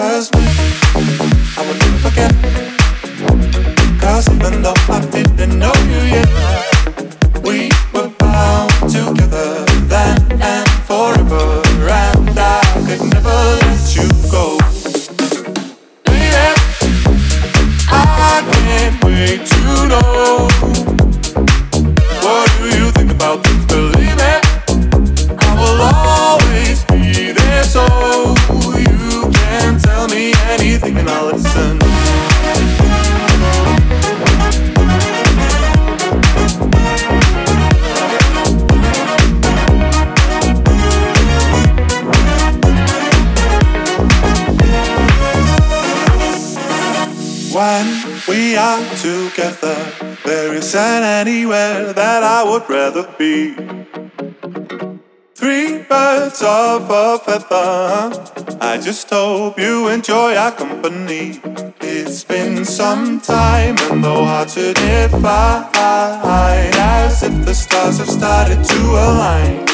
first met, I will never forget. Cause even though I didn't can't wait to know. When we are together, there isn't anywhere that I would rather be. Three birds of a feather. I just hope you enjoy our company. It's been some time, and though hard to define, as if the stars have started to align.